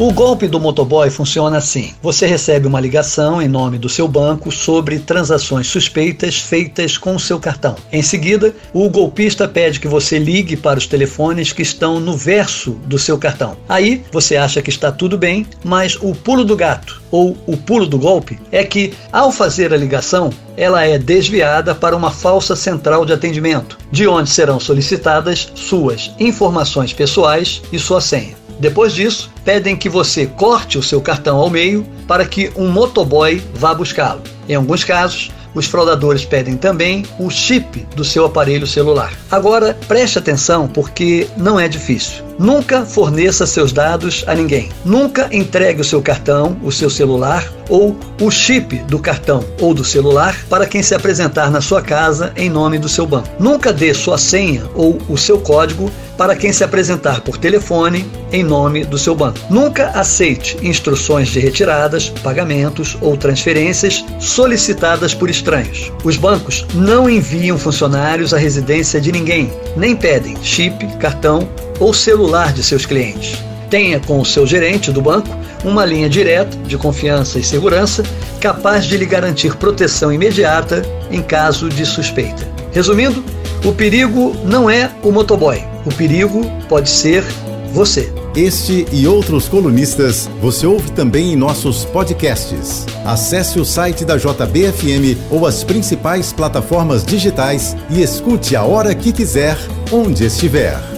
O golpe do motoboy funciona assim: você recebe uma ligação em nome do seu banco sobre transações suspeitas feitas com o seu cartão. Em seguida, o golpista pede que você ligue para os telefones que estão no verso do seu cartão. Aí você acha que está tudo bem, mas o pulo do gato ou o pulo do golpe é que, ao fazer a ligação, ela é desviada para uma falsa central de atendimento, de onde serão solicitadas suas informações pessoais e sua senha. Depois disso, pedem que você corte o seu cartão ao meio para que um motoboy vá buscá-lo. Em alguns casos, os fraudadores pedem também o chip do seu aparelho celular. Agora, preste atenção porque não é difícil. Nunca forneça seus dados a ninguém. Nunca entregue o seu cartão, o seu celular ou o chip do cartão ou do celular para quem se apresentar na sua casa em nome do seu banco. Nunca dê sua senha ou o seu código para quem se apresentar por telefone em nome do seu banco. Nunca aceite instruções de retiradas, pagamentos ou transferências solicitadas por estranhos. Os bancos não enviam funcionários à residência de ninguém, nem pedem chip, cartão ou celular de seus clientes. Tenha com o seu gerente do banco uma linha direta de confiança e segurança capaz de lhe garantir proteção imediata em caso de suspeita. Resumindo, o perigo não é o motoboy, o perigo pode ser você. Este e outros colunistas você ouve também em nossos podcasts. Acesse o site da JBFM ou as principais plataformas digitais e escute a hora que quiser, onde estiver.